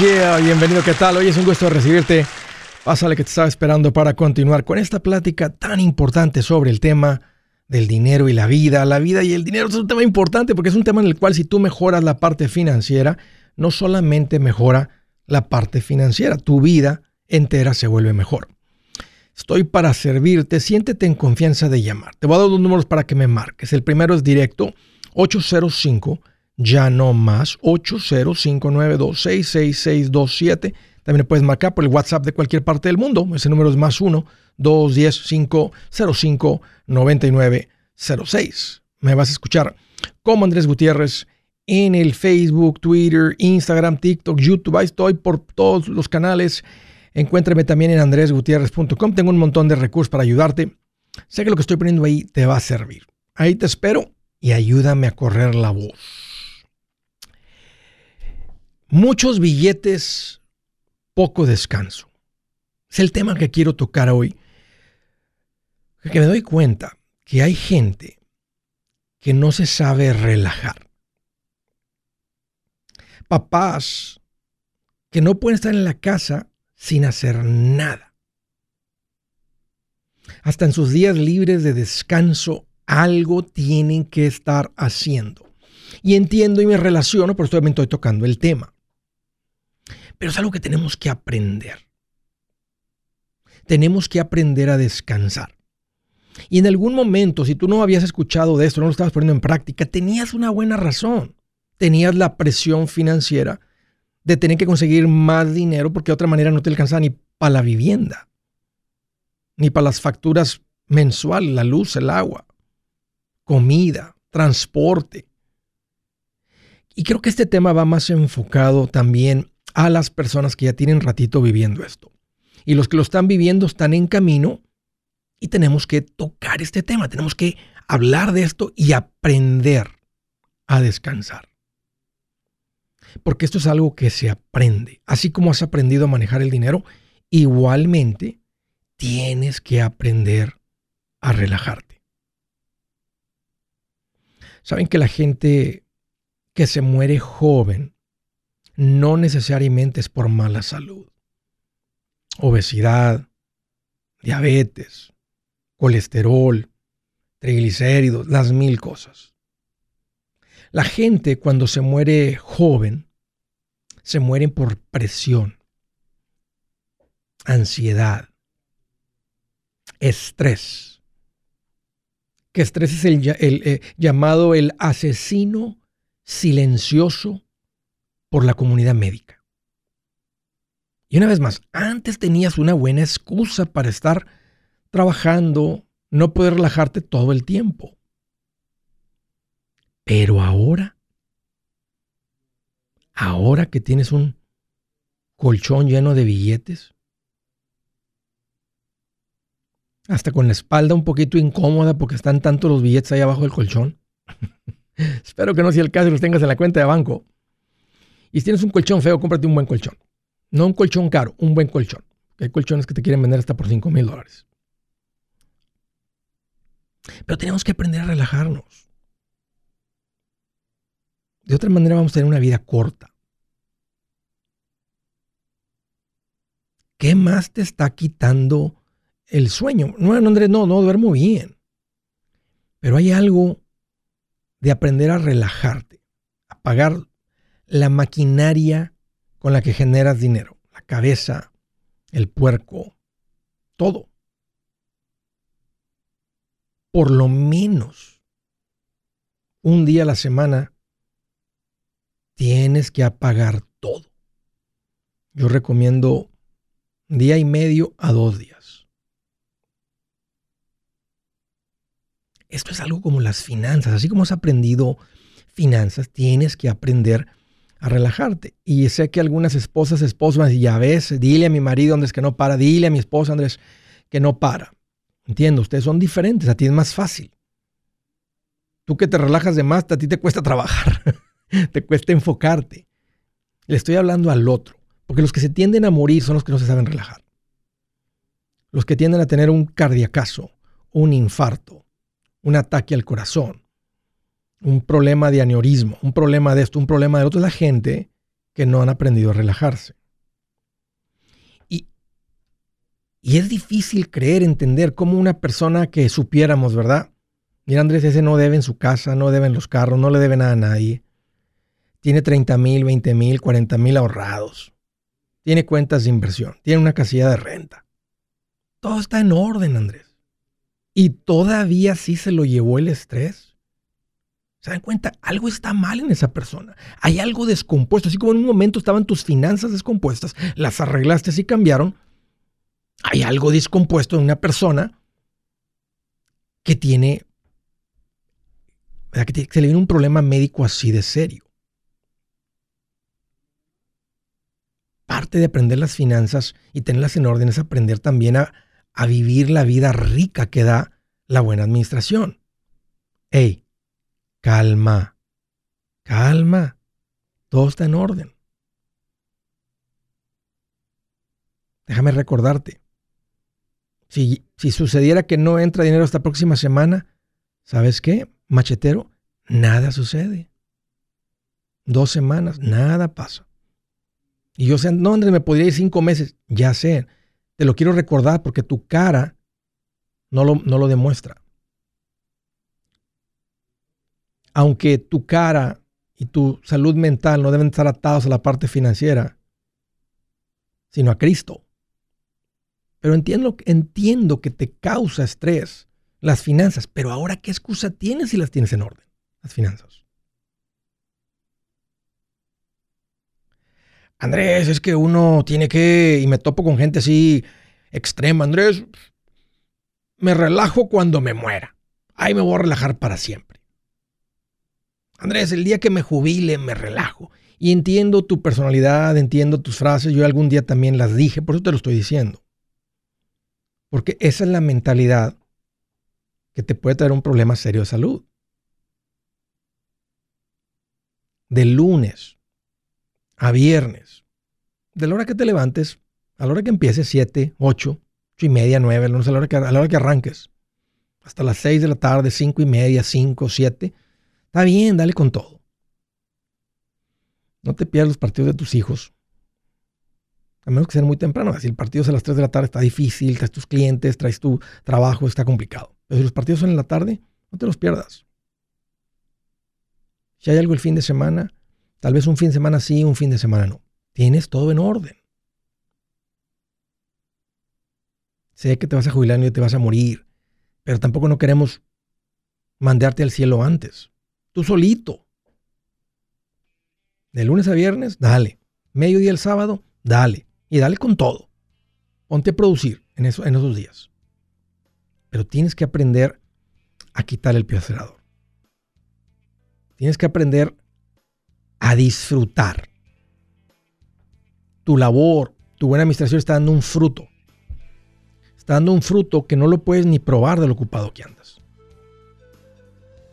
yeah, bienvenido, ¿qué tal? Hoy es un gusto recibirte. Pásale que te estaba esperando para continuar con esta plática tan importante sobre el tema del dinero y la vida. La vida y el dinero es un tema importante porque es un tema en el cual si tú mejoras la parte financiera, no solamente mejora la parte financiera, tu vida entera se vuelve mejor. Estoy para servirte, siéntete en confianza de llamar. Te voy a dar dos números para que me marques. El primero es directo 805 ya no más 80592666627. También puedes marcar por el WhatsApp de cualquier parte del mundo. Ese número es más 1 210 505 9906. Me vas a escuchar como Andrés Gutiérrez en el Facebook, Twitter, Instagram, TikTok, YouTube. Ahí estoy por todos los canales. Encuéntrame también en andresgutierrez.com. Tengo un montón de recursos para ayudarte. Sé que lo que estoy poniendo ahí te va a servir. Ahí te espero y ayúdame a correr la voz. Muchos billetes, poco descanso. Es el tema que quiero tocar hoy. Que me doy cuenta que hay gente que no se sabe relajar. Papás que no pueden estar en la casa sin hacer nada. Hasta en sus días libres de descanso, algo tienen que estar haciendo. Y entiendo y me relaciono, por esto me estoy tocando el tema. Pero es algo que tenemos que aprender. Tenemos que aprender a descansar. Y en algún momento, si tú no habías escuchado de esto, no lo estabas poniendo en práctica, tenías una buena razón. Tenías la presión financiera de tener que conseguir más dinero porque de otra manera no te alcanzaba ni para la vivienda, ni para las facturas mensuales, la luz, el agua, comida, transporte. Y creo que este tema va más enfocado también a las personas que ya tienen ratito viviendo esto. Y los que lo están viviendo están en camino y tenemos que tocar este tema, tenemos que hablar de esto y aprender a descansar. Porque esto es algo que se aprende. Así como has aprendido a manejar el dinero, igualmente tienes que aprender a relajarte. Saben que la gente que se muere joven no necesariamente es por mala salud. Obesidad, diabetes, colesterol, triglicéridos, las mil cosas. La gente cuando se muere joven, se mueren por presión, ansiedad, estrés. Que estrés es el, eh, llamado el asesino silencioso por la comunidad médica. Y una vez más, antes tenías una buena excusa para estar trabajando, no poder relajarte todo el tiempo. Pero ahora, ahora que tienes un colchón lleno de billetes, hasta con la espalda un poquito incómoda porque están tanto los billetes ahí abajo del colchón. Espero que no sea el caso y los tengas en la cuenta de banco. Y si tienes un colchón feo, cómprate un buen colchón. No un colchón caro, un buen colchón. Hay colchones que te quieren vender hasta por 5 mil dólares. Pero tenemos que aprender a relajarnos. De otra manera vamos a tener una vida corta. ¿Qué más te está quitando el sueño? No, Andrés, no, no duermo bien. Pero hay algo de aprender a relajarte, a pagar la maquinaria con la que generas dinero. La cabeza, el puerco, todo. Por lo menos un día a la semana tienes que apagar todo. Yo recomiendo día y medio a dos días. Esto es algo como las finanzas. Así como has aprendido finanzas, tienes que aprender a relajarte. Y sé que algunas esposas, esposos ya ves, dile a mi marido Andrés que no para, dile a mi esposa Andrés que no para. Entiendo, ustedes son diferentes, a ti es más fácil. Tú que te relajas de más, a ti te cuesta trabajar, te cuesta enfocarte. Le estoy hablando al otro, porque los que se tienden a morir son los que no se saben relajar. Los que tienden a tener un cardiacazo, un infarto, un ataque al corazón, un problema de aneurismo, un problema de esto, un problema de otro, es la gente que no han aprendido a relajarse. Y, y es difícil creer, entender cómo una persona que supiéramos, ¿verdad? Mira, Andrés, ese no debe en su casa, no debe en los carros, no le debe nada a nadie. Tiene 30 mil, 20 mil, 40 mil ahorrados. Tiene cuentas de inversión. Tiene una casilla de renta. Todo está en orden, Andrés. Y todavía sí se lo llevó el estrés. ¿Se dan cuenta? Algo está mal en esa persona. Hay algo descompuesto. Así como en un momento estaban tus finanzas descompuestas, las arreglaste y cambiaron. Hay algo descompuesto en una persona que tiene, que se le viene un problema médico así de serio. Parte de aprender las finanzas y tenerlas en orden es aprender también a, a vivir la vida rica que da la buena administración. Hey, Calma, calma, todo está en orden. Déjame recordarte, si, si sucediera que no entra dinero esta próxima semana, ¿sabes qué, machetero? Nada sucede. Dos semanas, nada pasa. Y yo sé, no, Andrés, me podría ir cinco meses. Ya sé, te lo quiero recordar porque tu cara no lo, no lo demuestra aunque tu cara y tu salud mental no deben estar atados a la parte financiera, sino a Cristo. Pero entiendo, entiendo que te causa estrés las finanzas, pero ahora ¿qué excusa tienes si las tienes en orden, las finanzas? Andrés, es que uno tiene que, y me topo con gente así extrema, Andrés, me relajo cuando me muera. Ahí me voy a relajar para siempre. Andrés, el día que me jubile me relajo. Y entiendo tu personalidad, entiendo tus frases, yo algún día también las dije, por eso te lo estoy diciendo. Porque esa es la mentalidad que te puede traer un problema serio de salud. De lunes a viernes, de la hora que te levantes, a la hora que empieces, 7, 8, 8 y media, 9, a la hora que, a la hora que arranques, hasta las 6 de la tarde, 5 y media, 5, 7, Está bien, dale con todo. No te pierdas los partidos de tus hijos. A menos que sean muy temprano. Si el partido es a las 3 de la tarde, está difícil, traes tus clientes, traes tu trabajo, está complicado. Pero si los partidos son en la tarde, no te los pierdas. Si hay algo el fin de semana, tal vez un fin de semana sí, un fin de semana no. Tienes todo en orden. Sé que te vas a jubilar y te vas a morir, pero tampoco no queremos mandarte al cielo antes. Tú solito. De lunes a viernes, dale. Mediodía el sábado, dale. Y dale con todo. Ponte a producir en, eso, en esos días. Pero tienes que aprender a quitar el pie acelerador. Tienes que aprender a disfrutar. Tu labor, tu buena administración está dando un fruto. Está dando un fruto que no lo puedes ni probar de lo ocupado que andas.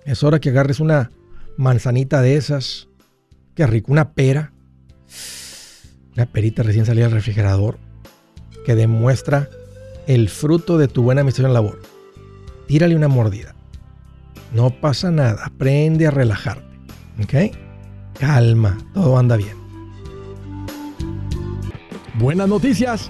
Es hora que agarres una manzanita de esas. Qué rico, una pera. Una perita recién salida del refrigerador que demuestra el fruto de tu buena administración labor. Tírale una mordida. No pasa nada. Aprende a relajarte. ¿Ok? Calma. Todo anda bien. Buenas noticias.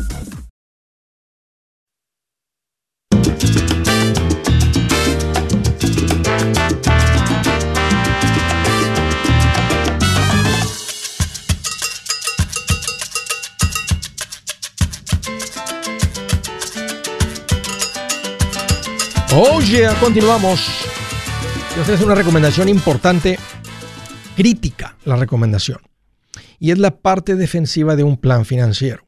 Oye, continuamos. Esta es una recomendación importante, crítica la recomendación. Y es la parte defensiva de un plan financiero.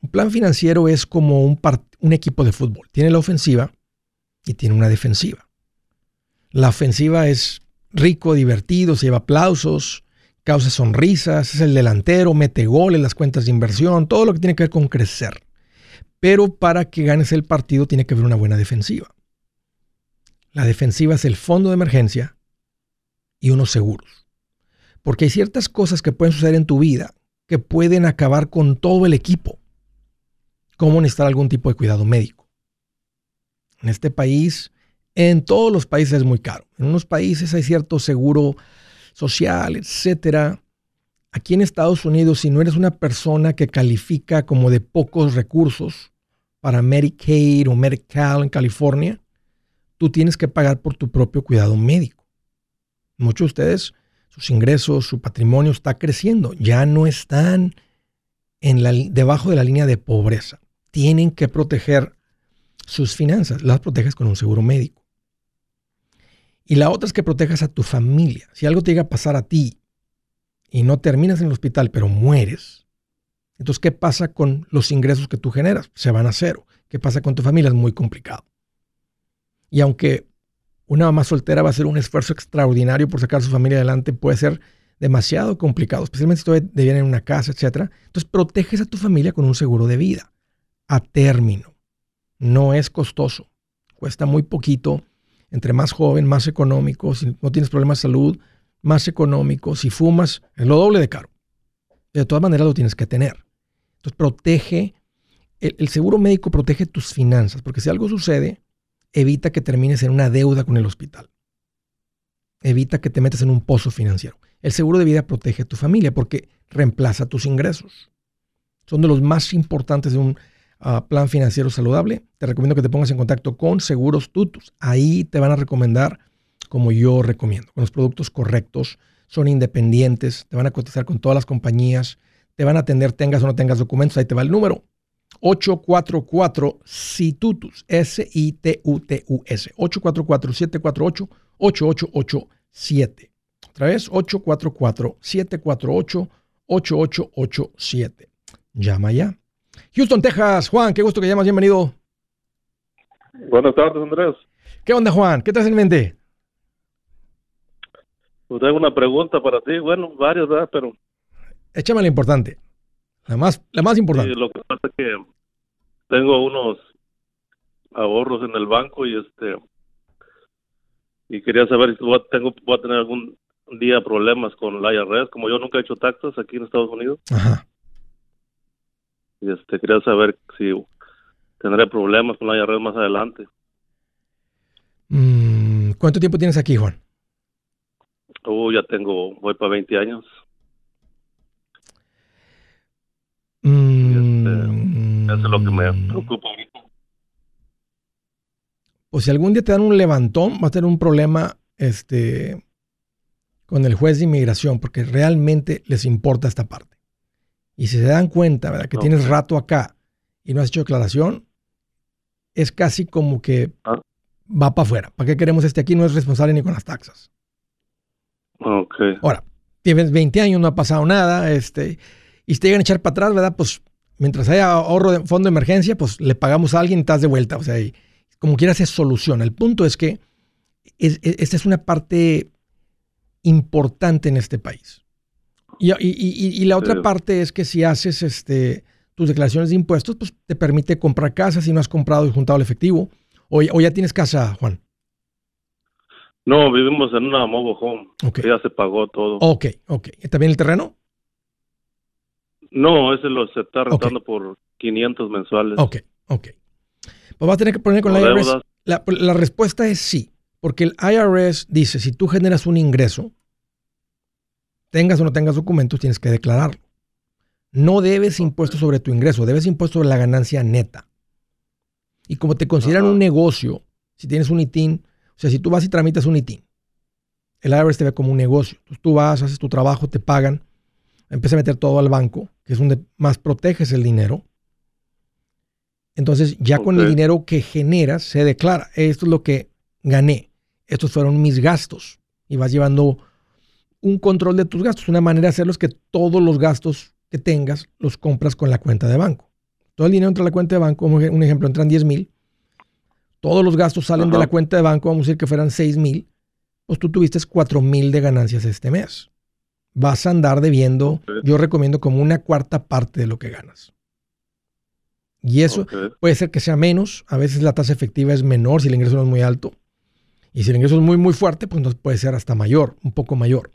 Un plan financiero es como un, un equipo de fútbol. Tiene la ofensiva y tiene una defensiva. La ofensiva es rico, divertido, se lleva aplausos, causa sonrisas, es el delantero, mete goles, las cuentas de inversión, todo lo que tiene que ver con crecer. Pero para que ganes el partido tiene que haber una buena defensiva. La defensiva es el fondo de emergencia y unos seguros. Porque hay ciertas cosas que pueden suceder en tu vida que pueden acabar con todo el equipo. Como necesitar algún tipo de cuidado médico. En este país, en todos los países es muy caro. En unos países hay cierto seguro social, etcétera. Aquí en Estados Unidos, si no eres una persona que califica como de pocos recursos, para Medicaid o Medical en California, tú tienes que pagar por tu propio cuidado médico. Muchos de ustedes, sus ingresos, su patrimonio está creciendo, ya no están en la, debajo de la línea de pobreza. Tienen que proteger sus finanzas, las proteges con un seguro médico. Y la otra es que protejas a tu familia. Si algo te llega a pasar a ti y no terminas en el hospital, pero mueres, entonces, ¿qué pasa con los ingresos que tú generas? Se van a cero. ¿Qué pasa con tu familia? Es muy complicado. Y aunque una mamá soltera va a hacer un esfuerzo extraordinario por sacar a su familia adelante, puede ser demasiado complicado, especialmente si todavía viven en una casa, etc. Entonces, proteges a tu familia con un seguro de vida a término. No es costoso. Cuesta muy poquito. Entre más joven, más económico. Si no tienes problemas de salud, más económico. Si fumas, es lo doble de caro. De todas maneras lo tienes que tener. Entonces protege, el, seguro médico protege tus finanzas, porque si algo sucede, evita que termines en una deuda con el hospital. Evita que te metas en un pozo financiero. El seguro de vida protege a tu familia porque reemplaza tus ingresos. Son de los más importantes de un ah, plan financiero saludable. Te recomiendo que te pongas en contacto con Seguros Tutus. Ahí te van a recomendar como yo recomiendo, con los productos correctos son independientes, te van a cotizar con todas las compañías, te van a atender, tengas o no tengas documentos, ahí te va el número. 844 SITUTUS, S-I-T-U-T-U-S, 844-748-8887. Otra vez, 844-748-8887. Llama ya. Houston, Texas. Juan, qué gusto que llamas, bienvenido. Buenas tardes, Andrés. ¿Qué onda, Juan? ¿Qué te hace en mente? Pues tengo una pregunta para ti. Bueno, varias, ¿verdad? Pero. Échame la importante. La más, la más importante. Sí, lo que pasa es que tengo unos ahorros en el banco y este. Y quería saber si voy a, tengo, voy a tener algún día problemas con la IRS. Como yo nunca he hecho taxas aquí en Estados Unidos. Ajá. Y este, quería saber si tendré problemas con la IRS más adelante. Mm, ¿Cuánto tiempo tienes aquí, Juan? Oh, ya tengo, voy para 20 años. Mm, eso es lo que me preocupa Pues si algún día te dan un levantón, va a tener un problema este, con el juez de inmigración, porque realmente les importa esta parte. Y si se dan cuenta, ¿verdad? Que tienes rato acá y no has hecho declaración, es casi como que Ah. va para afuera. ¿Para qué queremos este aquí? No es responsable ni con las taxas. Ok. Ahora, tienes 20 años, no ha pasado nada, este, y si te llegan a echar para atrás, ¿verdad? Pues mientras haya ahorro de fondo de emergencia, pues le pagamos a alguien y estás de vuelta. O sea, y como quieras se soluciona. El punto es que es- es- esta es una parte importante en este país. Y, y- y- y la otra Sí. parte es que si haces este, tus declaraciones de impuestos, pues te permite comprar casa si no has comprado y juntado el efectivo. O, o ya tienes casa, Juan. No, vivimos en una mobile home. Ok. que Ya se pagó todo. Ok, ok. ¿También el terreno? No, ese lo se está rentando por 500 mensuales. Ok, ok. Pues vas a tener que poner con la IRS. deudas. La, la respuesta es sí, porque el IRS dice, si tú generas un ingreso, tengas o no tengas documentos, tienes que declararlo. No debes impuestos sobre tu ingreso, debes impuestos sobre la ganancia neta. Y como te consideran Ajá. un negocio, si tienes un ITIN, o sea, si tú vas y tramitas un ITIN, el IRS te ve como un negocio. Entonces, tú vas, haces tu trabajo, te pagan, empieza a meter todo al banco, que es donde más proteges el dinero. Entonces, ya con el dinero que generas, se declara, esto es lo que gané, estos fueron mis gastos. Y vas llevando un control de tus gastos. Una manera de hacerlo es que todos los gastos que tengas los compras con la cuenta de banco. Todo el dinero entra a la cuenta de banco, como un ejemplo, entran 10 mil. Todos los gastos salen de la cuenta de banco, vamos a decir que fueran 6 mil. Pues tú tuviste 4 mil de ganancias este mes. Vas a andar debiendo, yo recomiendo como una cuarta parte de lo que ganas. Y eso. Puede ser que sea menos, a veces la tasa efectiva es menor si el ingreso no es muy alto. Y si el ingreso es muy, muy fuerte, pues puede ser hasta mayor, un poco mayor.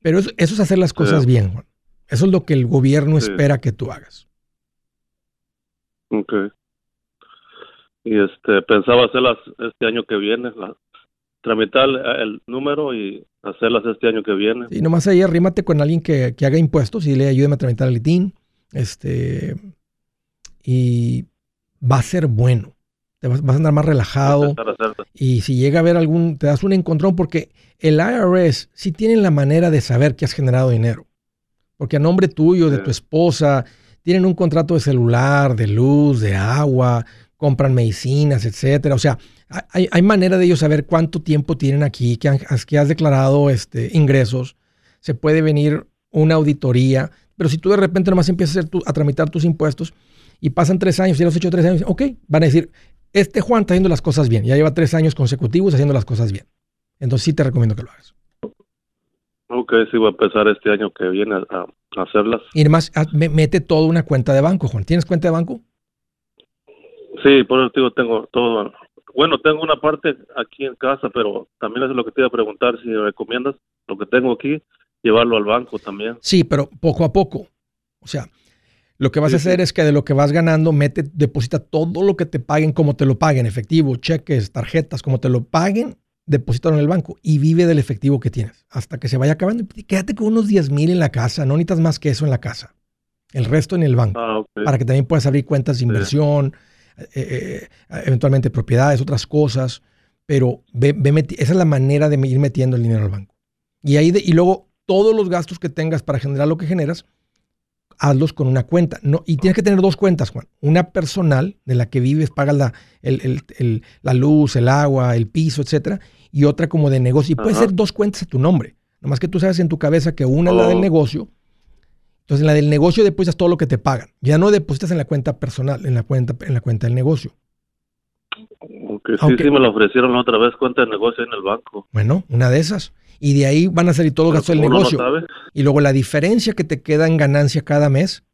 Pero eso, eso es hacer las cosas bien, Juan. Eso es lo que el gobierno Sí. espera que tú hagas. Ok. Y este, pensaba hacerlas este año que viene, la- tramitar el, número y hacerlas este año que viene. Y nomás ahí arrímate con alguien que, que haga impuestos y le ayúdeme a tramitar el ITIN. Este, y va a ser bueno. Te vas, vas a andar más relajado. Y si llega a haber algún, te das un encontrón, porque el IRS sí tienen la manera de saber que has generado dinero. Porque a nombre tuyo, de Sí. tu esposa, tienen un contrato de celular, de luz, de agua, compran medicinas, etcétera. O sea, hay, hay manera de ellos saber cuánto tiempo tienen aquí, que, han- que has declarado este, ingresos. Se puede venir una auditoría. Pero si tú de repente nomás empiezas a, hacer tu- a tramitar tus impuestos y pasan tres años, ya los has hecho tres años, ok, van a decir, este Juan está haciendo las cosas bien. Ya lleva tres años consecutivos haciendo las cosas bien. Entonces sí te recomiendo que lo hagas. Ok, sí, voy a empezar este año que viene a, a hacerlas. Y además, mete toda una cuenta de banco, Juan. ¿Tienes cuenta de banco? Sí, por eso digo, tengo todo. Bueno, tengo una parte aquí en casa, pero también es lo que te iba a preguntar, si recomiendas lo que tengo aquí, llevarlo al banco también. Sí, pero poco a poco. O sea, lo que vas a hacer sí. es que de lo que vas ganando, mete, deposita todo lo que te paguen, como te lo paguen, efectivo, cheques, tarjetas, como te lo paguen, deposítalo en el banco y vive del efectivo que tienes hasta que se vaya acabando. Y Quédate con unos 10 mil en la casa, no necesitas más que eso en la casa. El resto en el banco. Ah, para que también puedas abrir cuentas de inversión, eh, eventualmente propiedades, otras cosas, pero ve, ve esa es la manera de ir metiendo el dinero al banco. Y ahí de- y luego todos los gastos que tengas para generar lo que generas, hazlos con una cuenta. No, y tienes que tener dos cuentas, Juan. Una personal, de la que vives, pagas la, el- el- el- la luz, el agua, el piso, etcétera, y otra como de negocio. Y puede ser dos cuentas a tu nombre. Nomás que tú sabes en tu cabeza que una es la del Oh. negocio. Entonces, en la del negocio depositas todo lo que te pagan. Ya no depositas en la cuenta personal, en la cuenta, en la cuenta del negocio. Ok, sí, Aunque- sí me lo ofrecieron la otra vez, cuenta de negocio en el banco. Bueno, una de esas. Y de ahí van a salir todos los gastos del no negocio. Y luego la diferencia que te queda en ganancia cada mes,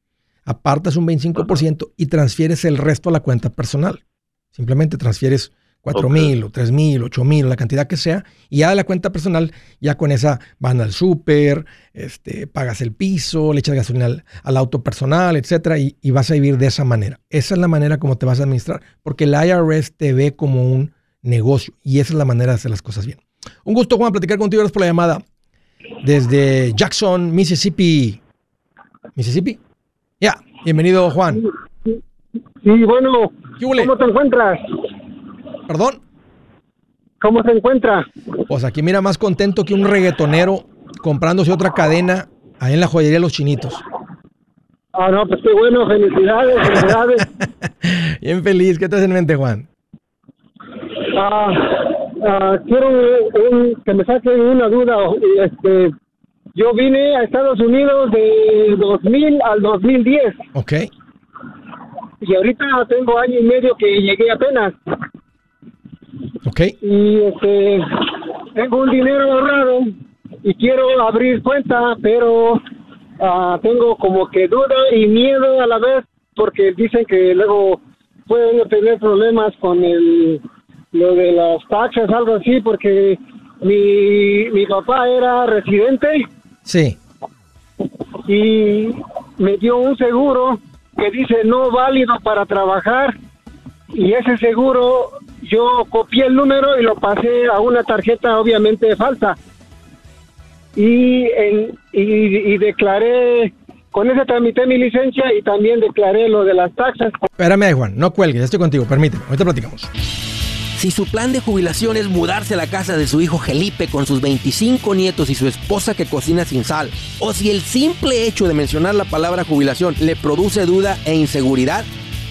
apartas un 25% y transfieres el resto a la cuenta personal. Simplemente transfieres 4 mil o 3 mil, 8 mil, la cantidad que sea, y ya de la cuenta personal, ya con esa van al súper, este, pagas el piso, le echas gasolina al, al auto personal, etcétera, y, y vas a vivir de esa manera. Esa es la manera como te vas a administrar, porque el IRS te ve como un negocio y esa es la manera de hacer las cosas bien. Un gusto, Juan, platicar contigo. Gracias por la llamada. Desde Jackson, Mississippi. ¿Mississippi? Ya, bienvenido, Juan. Sí, bueno. ¿cómo te encuentras? Perdón. ¿Cómo se encuentra? Pues aquí mira más contento que un reggaetonero comprándose otra cadena ahí en la joyería Los Chinitos. Ah, no, pues qué bueno, felicidades, felicidades. Bien feliz. ¿Qué te hace en mente, Juan? Ah, ah, quiero un- que me saquen una duda. Este, yo vine a Estados Unidos de 2000 al 2010 Ok. y ahorita tengo año y medio que llegué apenas. Ok. y este tengo un dinero ahorrado y quiero abrir cuenta, pero ah, tengo como que duda y miedo a la vez porque dicen que luego pueden tener problemas con el lo de las taxas, algo así, porque mi, mi papá era residente Sí. y me dio un seguro que dice no válido para trabajar y ese seguro yo copié el número y lo pasé a una tarjeta obviamente falsa y, en- y, y declaré con ese tramité mi licencia y también declaré lo de las taxas Espérame Juan. No cuelgues. Estoy contigo. Permíteme. Ahorita platicamos. Si su plan de jubilación es mudarse a la casa de su hijo Felipe con sus 25 nietos y su esposa que cocina sin sal, o si el simple hecho de mencionar la palabra jubilación le produce duda e inseguridad,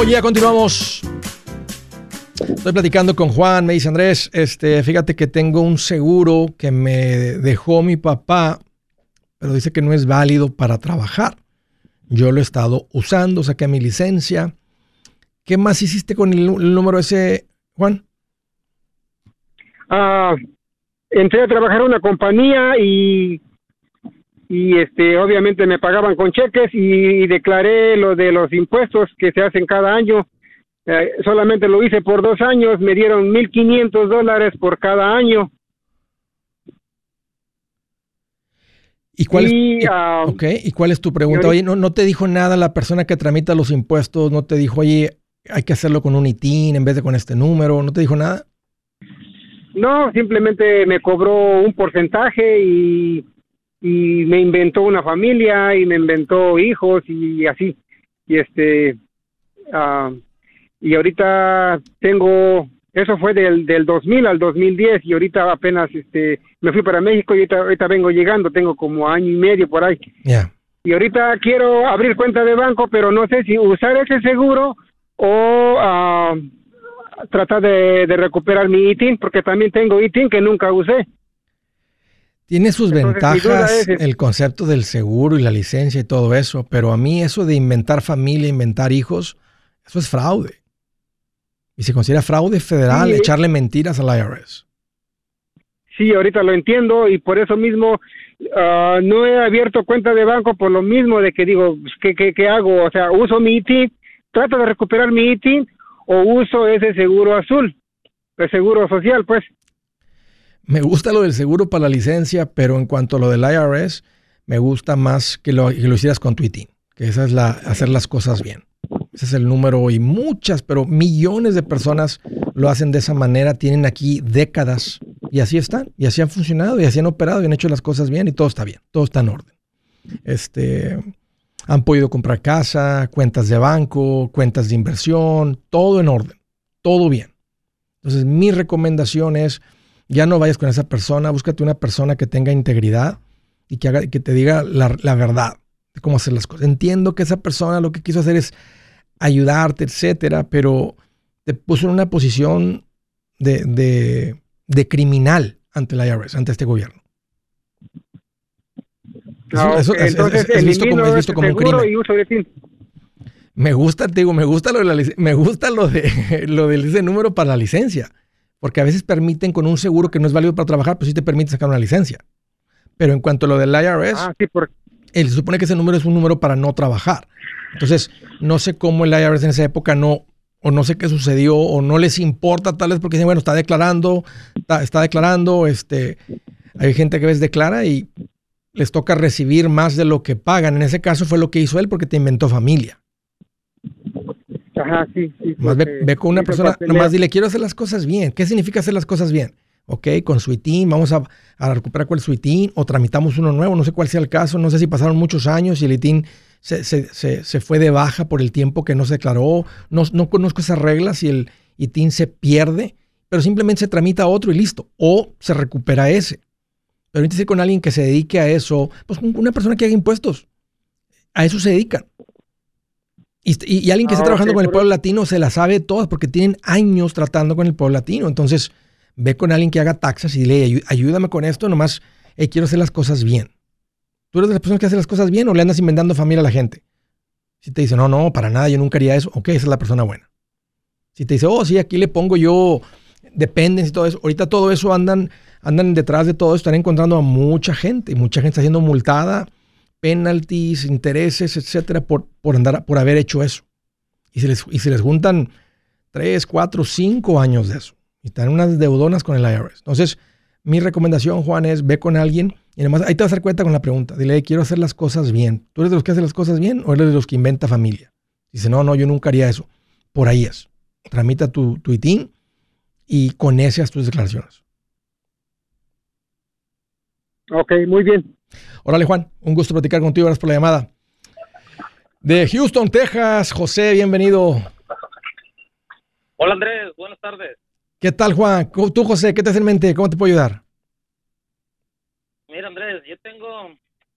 Oye, ya continuamos. Estoy platicando con Juan, me dice Andrés, este, fíjate que tengo un seguro que me dejó mi papá, pero dice que no es válido para trabajar. Yo lo he estado usando, saqué mi licencia. ¿Qué más hiciste con el, número ese, Juan? Ah, entré a trabajar en una compañía y y este obviamente me pagaban con cheques y, declaré lo de los impuestos que se hacen cada año Eh, solamente lo hice por dos años me dieron mil quinientos dólares por cada año ¿Y cuál, es, y ah, ok, ¿y cuál es tu pregunta? Oye, ¿no, no te dijo nada la persona que tramita los impuestos? ¿No te dijo, oye, hay que hacerlo con un ITIN en vez de con este número? ¿No te dijo nada? no simplemente me cobró un porcentaje y y me inventó una familia y me inventó hijos y así. Y este ah, y ahorita tengo eso fue del, del 2000 al 2010 y ahorita apenas este me fui para México y ahorita, ahorita vengo llegando tengo como año y medio por ahí. Ya. y ahorita quiero abrir cuenta de banco pero no sé si usar ese seguro o ah, tratar de, de recuperar mi ITIN porque también tengo ITIN que nunca usé Tiene sus Entonces, ventajas es- el concepto del seguro y la licencia y todo eso, pero a mí eso de inventar familia, inventar hijos, eso es fraude. Y se considera fraude federal Sí. echarle mentiras al IRS. Sí, ahorita lo entiendo y por eso mismo ah, no he abierto cuenta de banco por lo mismo de que digo, pues, ¿qué, qué, qué hago? O sea, uso mi ITIN, trato de recuperar mi ITIN o uso ese seguro azul, el seguro social, pues. Me gusta lo del seguro para la licencia, pero en cuanto a lo del IRS, me gusta más que lo, que lo hicieras con tu ITIN, que esa es la, hacer las cosas bien. Ese es el número y muchas, pero millones de personas lo hacen de esa manera, tienen aquí décadas y así están, y así han funcionado, y así han operado, y han hecho las cosas bien, y todo está bien, todo está en orden. Este, han podido comprar casa, cuentas de banco, cuentas de inversión, todo en orden, todo bien. Entonces, mi recomendación es, ya no vayas con esa persona, búscate una persona que tenga integridad y que, haga, que te diga la, la verdad de cómo hacer las cosas. Entiendo que esa persona lo que quiso hacer es ayudarte, etcétera, pero te puso en una posición de, de, de criminal ante el IRS, ante este gobierno. Eso- es- es- entonces es visto como- es ese visto como un crimen. y uso de. Me gusta, te digo, me gusta lo de la me gusta lo de lo del ese número para la licencia, porque a veces permiten con un seguro que no es válido para trabajar, pues sí te permite sacar una licencia. Pero en cuanto a lo del IRS, Ah, sí, él se supone que ese número es un número para no trabajar. Entonces, no sé cómo el IRS en esa época no, o no sé qué sucedió, o no les importa tal vez porque dicen, bueno, está declarando, está, está declarando, este, hay gente que a veces declara y les toca recibir más de lo que pagan. En ese caso fue lo que hizo él porque te inventó familia. Ajá, sí, sí. Más ve, con una persona, nomás dile, quiero hacer las cosas bien. ¿Qué significa hacer las cosas bien? Ok, con su ITIN, vamos a, a recuperar cuál es su ITIN o tramitamos uno nuevo, no sé cuál sea el caso, no sé si pasaron muchos años y el ITIN se, se- se- se fue de baja por el tiempo que no se declaró, no, no conozco esas reglas y el ITIN se pierde, pero simplemente se tramita otro y listo, o se recupera ese. Pero ir con alguien que se dedique a eso, pues con una persona que haga impuestos, a eso se dedican. Y, y- y alguien que esté Ah, trabajando con el pueblo latino se la sabe todas porque tienen años tratando con el pueblo latino. Entonces, ve con alguien que haga taxas y "Ayu- ayúdame con esto, nomás eh, quiero hacer las cosas bien. ¿Tú eres de las personas que hacen las cosas bien o le andas inventando familia a la gente? Si te dice, no, no, para nada, yo nunca haría eso, ok, esa es la persona buena. Si te dice, oh, sí, aquí le pongo yo dependencia y todo eso, ahorita todo eso andan, andan detrás de todo eso, están encontrando a mucha gente y mucha gente está siendo multada, penalties, intereses, etcétera, por, por, andar, por haber hecho eso. Y se les, y se les juntan tres, cuatro, cinco años de eso. Y están unas deudonas con el IRS. Entonces, mi recomendación, Juan, es ve con alguien y además ahí te vas a dar cuenta con la pregunta. Dile, quiero hacer las cosas bien. ¿Tú eres de los que hace las cosas bien o eres de los que inventa familia? Dice, no, no, yo nunca haría eso. Por ahí es. Tramita tu, tu ITIN y con ese haz tus declaraciones. Ok, muy bien. Órale, Juan, un gusto platicar contigo. Gracias por la llamada. De Houston, Texas, José, bienvenido. Hola Andrés, buenas tardes. ¿Qué tal, Juan? ¿Cómo- Tú, José, ¿qué te hace en mente? ¿Cómo te puedo ayudar? Mira Andrés, yo tengo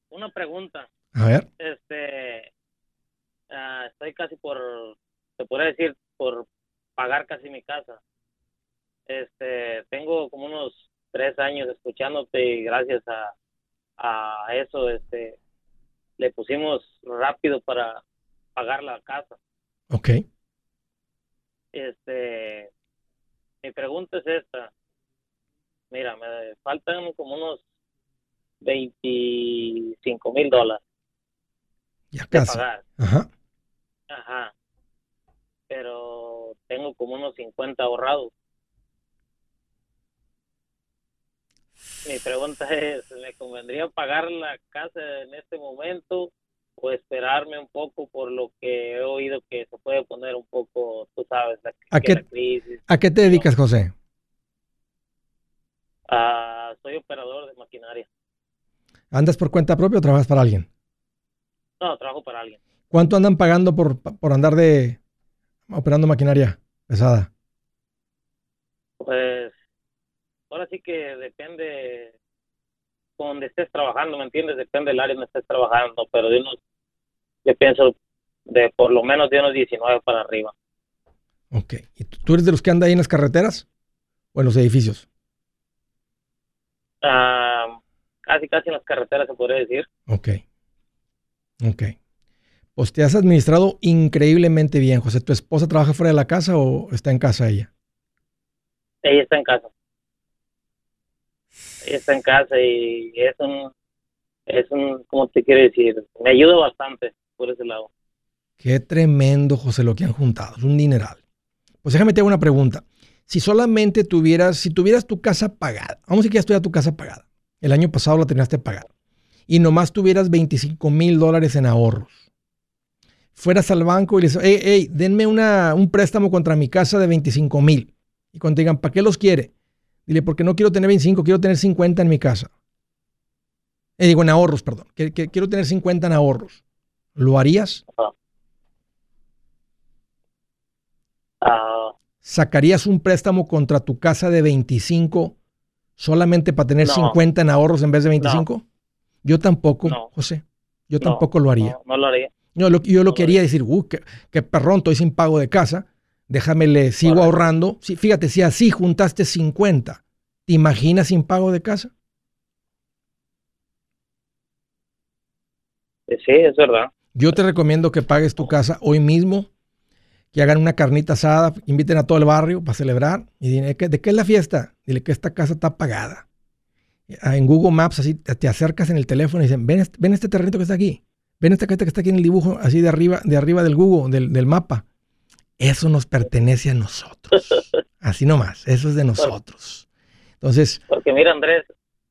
una pregunta. A ver. Este, ah, estoy casi por, se podría decir, por pagar casi mi casa. Este, tengo como unos tres años escuchándote y gracias a, a eso, este, le pusimos rápido para pagar la casa. Ok. Este, mi pregunta es esta. Mira, me faltan como unos 25 mil dólares Ya casi. pagar. Ajá. Ajá. Pero tengo como unos 50 ahorrados. Mi pregunta es, ¿me convendría pagar la casa en este momento o esperarme un poco por lo que he oído que se puede poner un poco, tú sabes, la, ¿A que qué- la crisis? ¿A qué te dedicas, José? Ah, soy operador de maquinaria. ¿Andas por cuenta propia o trabajas para alguien? No, trabajo para alguien. ¿Cuánto andan pagando por, por andar de operando maquinaria pesada? Pues ahora sí que depende donde estés trabajando, ¿me entiendes? Depende del área donde estés trabajando, pero de unos, yo pienso de por lo menos de unos 19 para arriba. Ok. ¿Y tú eres de los que anda ahí en las carreteras o en los edificios? Ah, casi, casi en las carreteras se podría decir. Ok. Ok. Pues te has administrado increíblemente bien, José. ¿Tu esposa trabaja fuera de la casa o está en casa ella? Ella está en casa. Está en casa y es un, es un, ¿cómo te quiero decir? Me ayuda bastante por ese lado. Qué tremendo, José, lo que han juntado. Es un dineral. Pues déjame te hago una pregunta. Si solamente tuvieras, si tuvieras tu casa pagada, vamos a decir que ya estuviera tu casa pagada. El año pasado la tenías pagada. Y nomás tuvieras 25 mil dólares en ahorros. Fueras al banco y le dices, hey, hey, denme una, un préstamo contra mi casa de 25 mil. Y cuando te digan, ¿para qué los quiere? Dile, porque no quiero tener 25, quiero tener 50 en mi casa. Eh, digo, en ahorros, perdón. Que, que- quiero tener 50 en ahorros. ¿Lo harías? Ah, ¿Sacarías un préstamo contra tu casa de 25 solamente para tener No. 50 en ahorros en vez de 25? Yo tampoco, No. José. Yo tampoco lo haría. No, no lo haría. Yo lo, yo lo quería decir, uh, qué, qué perrón, estoy sin pago de casa. Déjame, le sigo ahorrando. Sí, fíjate, si así juntaste 50, ¿te imaginas sin pago de casa? Sí, es verdad. Yo te recomiendo que pagues tu casa hoy mismo, que hagan una carnita asada, inviten a todo el barrio para celebrar y dile, ¿de qué es la fiesta? Dile que esta casa está pagada. Ah, en Google Maps así te acercas en el teléfono y dicen, ven este, ven este terrenito que está aquí, ven esta casa que está aquí en el dibujo, así de arriba, de arriba del Google, del, del mapa. Eso nos pertenece a nosotros. Así nomás, eso es de nosotros. Entonces. Porque mira, Andrés,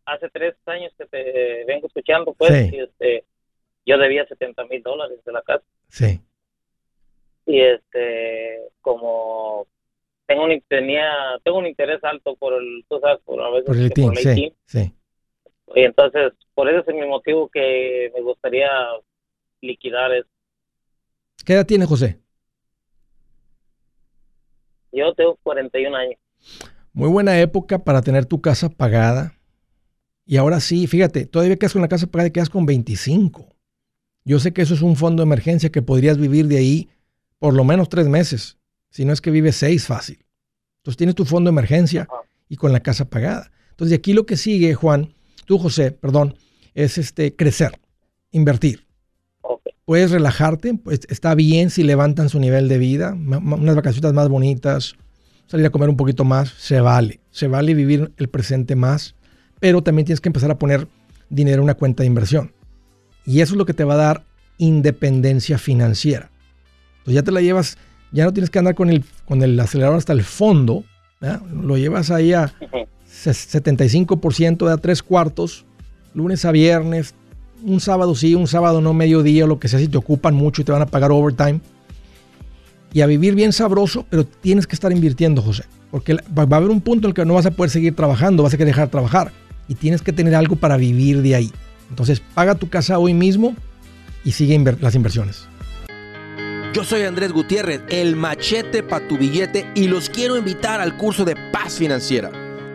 hace tres años que te vengo escuchando, pues, y este, yo debía 70 mil dólares de la casa. Sí. Y este, como tengo un, tenía, tengo un interés alto por el, tú sabes, por a veces por el, team, sí, sí. Y entonces, por eso es mi motivo que me gustaría liquidar eso. ¿Qué edad tiene José? Yo tengo 41 años. Muy buena época para tener tu casa pagada. Y ahora sí, fíjate, todavía quedas con la casa pagada y quedas con 25. Yo sé que eso es un fondo de emergencia que podrías vivir de ahí por lo menos tres meses, si no es que vives seis fácil. Entonces tienes tu fondo de emergencia y con la casa pagada. Entonces de aquí lo que sigue, Juan, tú José, perdón, es este crecer, invertir. Puedes relajarte, pues está bien si levantan su nivel de vida, unas vacaciones más bonitas, salir a comer un poquito más, se vale. Se vale vivir el presente más, pero también tienes que empezar a poner dinero en una cuenta de inversión. Y eso es lo que te va a dar independencia financiera. Entonces ya te la llevas, ya no tienes que andar con el, con el acelerador hasta el fondo, lo llevas ahí a 75% de a tres cuartos, lunes a viernes, un sábado sí, un sábado no, mediodía, lo que sea, si te ocupan mucho y te van a pagar overtime. Y a vivir bien sabroso, pero tienes que estar invirtiendo, José. Porque va a haber un punto en el que no vas a poder seguir trabajando, vas a que dejar de trabajar. Y tienes que tener algo para vivir de ahí. Entonces, paga tu casa hoy mismo y sigue las inversiones. Yo soy Andrés Gutiérrez, el machete para tu billete, y los quiero invitar al curso de paz financiera.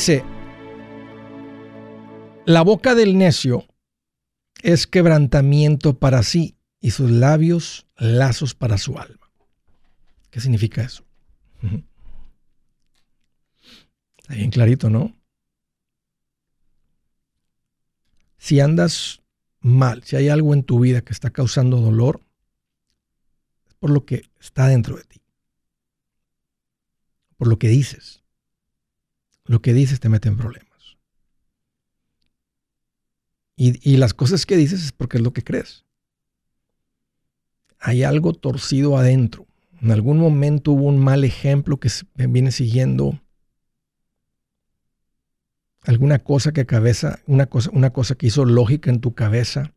Dice, la boca del necio es quebrantamiento para sí y sus labios lazos para su alma. ¿Qué significa eso? Está bien clarito, ¿no? Si andas mal, si hay algo en tu vida que está causando dolor, es por lo que está dentro de ti. Por lo que dices. Lo que dices te mete en problemas. Y, las cosas que dices es porque es lo que crees. Hay algo torcido adentro. En algún momento hubo un mal ejemplo que viene siguiendo alguna cosa que cabeza, una cosa, una cosa que hizo lógica en tu cabeza.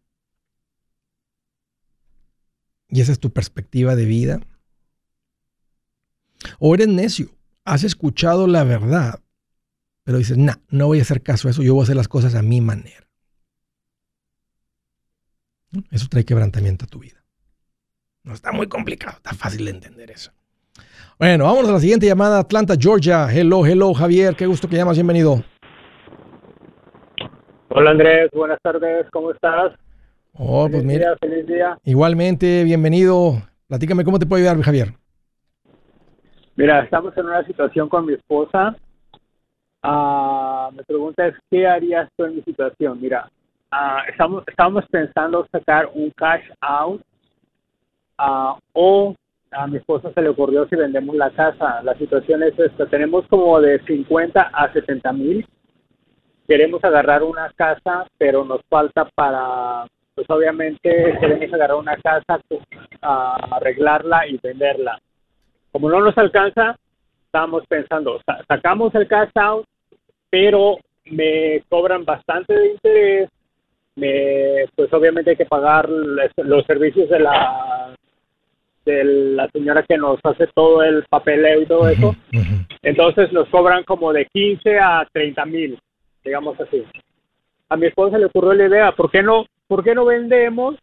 Y esa es tu perspectiva de vida. O eres necio, has escuchado la verdad, pero dices, no, no voy a hacer caso a eso, yo voy a hacer las cosas a mi manera. Eso trae quebrantamiento a tu vida. No está muy complicado, está fácil de entender eso. Bueno, vamos a la siguiente llamada, Atlanta, Georgia. Hello, hello, Javier, qué gusto que llamas, bienvenido. Hola Andrés, buenas tardes, ¿cómo estás? Oh, pues mira. Día, feliz día. Igualmente, bienvenido. Platícame cómo te puedo ayudar, Javier. Mira, estamos en una situación con mi esposa. Ah, mi pregunta es, ¿qué harías tú en mi situación? Mira, ah, estamos, pensando sacar un cash out ah, o a mi esposa se le ocurrió si vendemos la casa. La situación es esta, tenemos como de 50 a 70 mil. Queremos agarrar una casa, pero nos falta para, pues obviamente queremos agarrar una casa, ah, arreglarla y venderla. Como no nos alcanza, estamos pensando, sa- sacamos el cash out, pero me cobran bastante de interés, me, pues obviamente hay que pagar los servicios de la de la señora que nos hace todo el papeleo y todo eso. Entonces nos cobran como de 15 a 30 mil, digamos así. A mi esposa le ocurrió la idea, ¿por qué no, por qué no vendemos?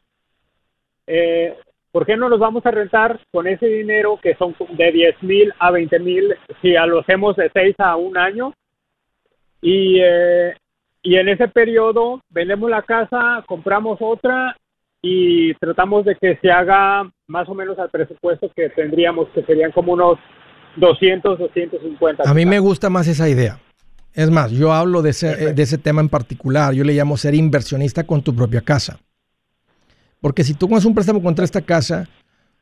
Eh, ¿Por qué no nos vamos a rentar con ese dinero que son de 10 mil a 20 mil si lo hacemos de 6 a un año? Y, eh, y en ese periodo vendemos la casa, compramos otra y tratamos de que se haga más o menos al presupuesto que tendríamos, que serían como unos 200, 250. A mí me gusta más esa idea. Es más, yo hablo de ese, de ese tema en particular. Yo le llamo ser inversionista con tu propia casa. Porque si tú haces un préstamo contra esta casa,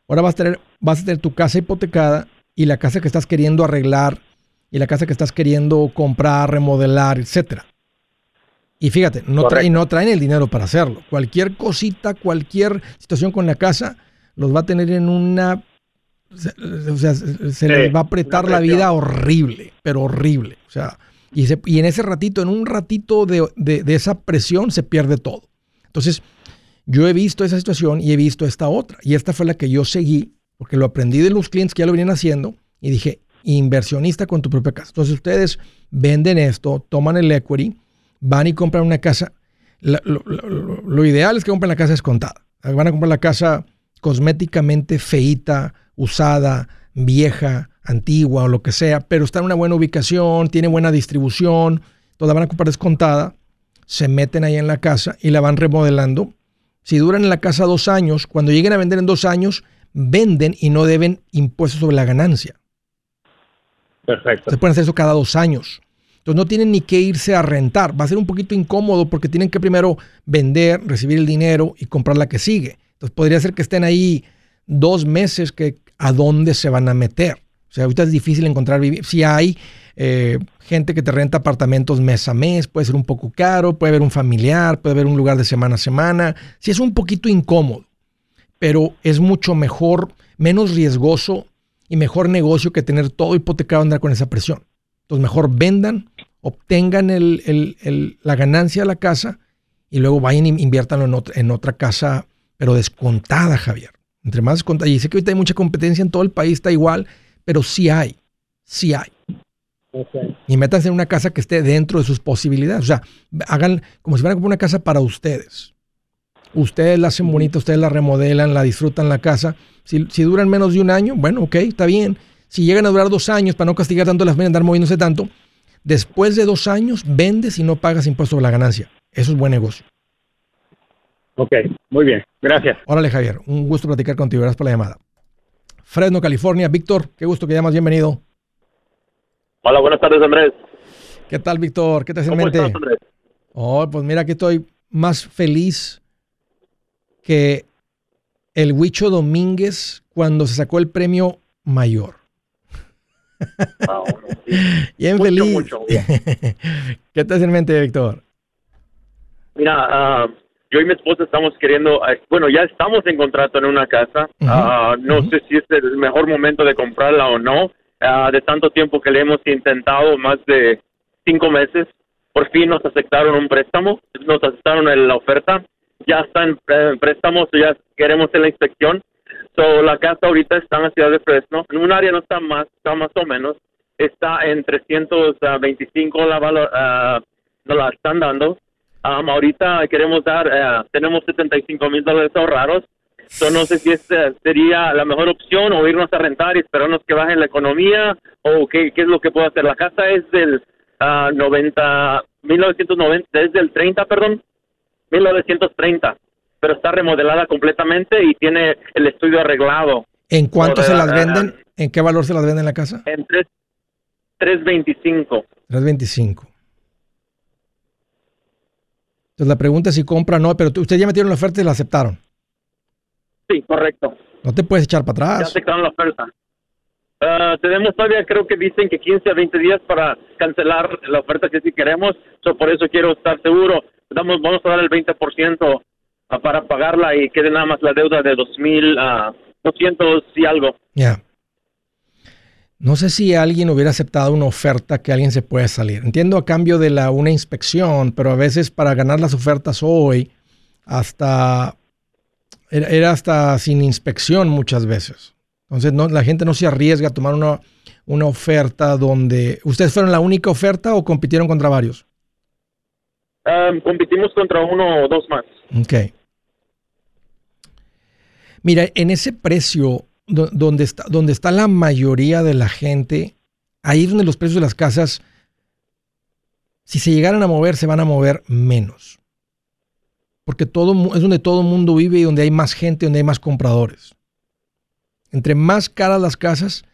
ahora vas a, tener, vas a tener tu casa hipotecada y la casa que estás queriendo arreglar y la casa que estás queriendo comprar, remodelar, etcétera. Y fíjate, no, traen el dinero para hacerlo. Cualquier cosita, cualquier situación con la casa, los va a tener en una... O sea, se Sí, les va a apretar la vida horrible, pero horrible. O sea, y, se- y en ese ratito, en un ratito de, de- de esa presión, se pierde todo. Entonces, yo he visto esa situación y he visto esta otra. Y esta fue la que yo seguí, porque lo aprendí de los clientes que ya lo venían haciendo, y dije, inversionista con tu propia casa. Entonces, ustedes venden esto, toman el equity, van y compran una casa. Lo, ideal es que compren la casa descontada. Van a comprar la casa cosméticamente feita, usada, vieja, antigua o lo que sea, pero está en una buena ubicación, tiene buena distribución, toda van a comprar descontada, se meten ahí en la casa y la van remodelando. Si duran en la casa dos años, cuando lleguen a vender en dos años, venden y no deben impuestos sobre la ganancia. Perfecto. Se pueden hacer eso cada dos años. Entonces no tienen ni que irse a rentar. Va a ser un poquito incómodo porque tienen que primero vender, recibir el dinero y comprar la que sigue. Entonces podría ser que estén ahí dos meses que a dónde se van a meter. O sea, ahorita es difícil encontrar vivir. Si hay eh, gente que te renta apartamentos mes a mes, puede ser un poco caro, puede haber un familiar, puede haber un lugar de semana a semana. Sí es un poquito incómodo, pero es mucho mejor, menos riesgoso y mejor negocio que tener todo hipotecado andar con esa presión. Entonces mejor vendan, obtengan el- el- el- la ganancia de la casa y luego vayan e inviértanlo en otra, en otra casa, pero descontada, Javier. Entre más descontada. Y sé que ahorita hay mucha competencia en todo el país, está igual, pero sí hay, sí hay. Y métanse en una casa que esté dentro de sus posibilidades. O sea, hagan como si fueran como una casa para ustedes. Ustedes la hacen bonita, ustedes la remodelan, la disfrutan la casa. Si, si duran menos de un año, bueno, ok, está bien. Si llegan a durar dos años, para no castigar tanto las familias, andar moviéndose tanto, después de dos años vendes y no pagas impuesto sobre la ganancia. Eso es buen negocio. Ok, muy bien. Gracias. Órale, Javier, un gusto platicar contigo. Gracias por la llamada. Fresno, California. Víctor, qué gusto que llamas. Bienvenido. Hola, buenas tardes, Andrés. ¿Qué tal, Víctor? ¿Qué te hace en ¿Cómo mente? estás, Andrés? Oh, pues mira que estoy más feliz que el Huicho Domínguez cuando se sacó el premio mayor. Ah, bueno, sí. Bien Mucho, feliz. mucho. ¿Qué te hace en mente, Víctor? Mira, ah, yo y mi esposa estamos queriendo, ah, bueno, ya estamos en contrato en una casa. Ah, no sé si es el mejor momento de comprarla o no. De tanto tiempo que le hemos intentado, más de cinco meses, por fin nos aceptaron un préstamo, nos aceptaron la oferta. Ya está en eh, préstamo, so ya queremos hacer la inspección. So, la casa ahorita está en la ciudad de Fresno. En un área no está más, está más o menos. Está en 325 la valor, nos la están dando. Um, ahorita queremos dar, eh, tenemos 75 mil dólares ahorrados. So, no sé si esta sería la mejor opción o irnos a rentar y esperarnos que baje la economía o qué, qué es lo que puedo hacer. La casa es del ah, 90, 1990, es del 30, perdón, 1930, pero está remodelada completamente y tiene el estudio arreglado. ¿En cuánto se las ah, venden? ¿En qué valor se las venden la casa? En tres- 325. 325. Entonces la pregunta es si compra o no, pero ustedes ya metieron la oferta y la aceptaron. Sí, correcto. No te puedes echar para Ya atrás. aceptaron la oferta. Ah, tenemos todavía, creo que dicen que 15 a 20 días para cancelar la oferta que sí queremos. So, por eso quiero estar seguro. Vamos a dar el 20% ah, para pagarla y quede nada más la deuda de 2.000, a 200 y algo. Ya. No sé si alguien hubiera aceptado una oferta que alguien se puede salir. Entiendo a cambio de la, una inspección, pero a veces para ganar las ofertas hoy, hasta era, hasta sin inspección muchas veces. Entonces no, la gente no se arriesga a tomar una oferta donde... ¿Ustedes fueron la única oferta o compitieron contra varios? Ah, competimos contra uno o dos más. Ok. Mira, en ese precio do- donde está, donde está la mayoría de la gente, ahí es donde los precios de las casas, si se llegaran a mover, se van a mover menos. Porque todo, es donde todo el mundo vive y donde hay más gente, donde hay más compradores. Entre más caras las casas,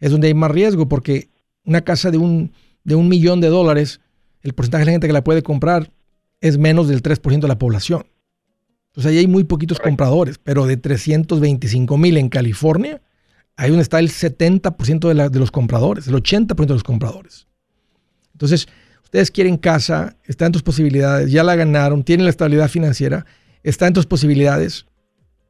es donde hay más riesgo, porque una casa de un, de un millón de dólares, el porcentaje de la gente que la puede comprar es menos del 3% de la población. Entonces ahí hay muy poquitos compradores, pero de 325 mil en California, ahí donde está el 70% de, la- de los compradores, el 80% de los compradores. Entonces, ustedes quieren casa, está en tus posibilidades, ya la ganaron, tienen la estabilidad financiera, está en tus posibilidades.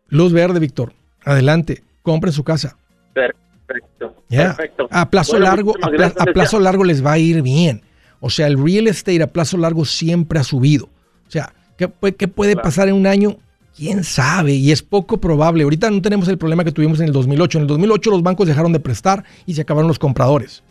Luz verde, Víctor. Adelante, compren su casa. Perfecto. Ya. Perfecto. A plazo Bueno, largo, a, plazo largo les va a ir bien. O sea, el real estate a plazo largo siempre ha subido. O sea, ¿qué, pu- qué puede pasar en un año? ¿Quién sabe? Y es poco probable. Ahorita no tenemos el problema que tuvimos en el 2008. En el 2008 los bancos dejaron de prestar y se acabaron los compradores.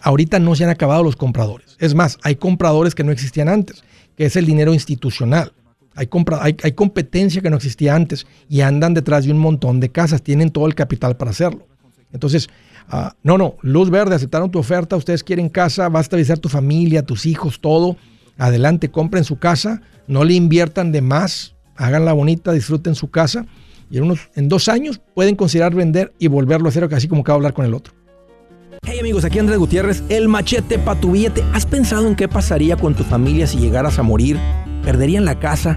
Ahorita no se han acabado los compradores. Es más, hay compradores que no existían antes, que es el dinero institucional. Hay, compra- hay, hay competencia que no existía antes y andan detrás de un montón de casas. Tienen todo el capital para hacerlo. Entonces, ah, no, no, luz verde, aceptaron tu oferta, ustedes quieren casa, vas a estabilizar tu familia, tus hijos, todo. Adelante, compren su casa, no le inviertan de más, háganla bonita, disfruten su casa y en, unos, en dos años pueden considerar vender y volverlo a hacer así como acabo de hablar con el otro. Hey amigos, aquí Andrés Gutiérrez, el machete para tu billete. ¿Has pensado en qué pasaría con tu familia si llegaras a morir? ¿Perderían la casa?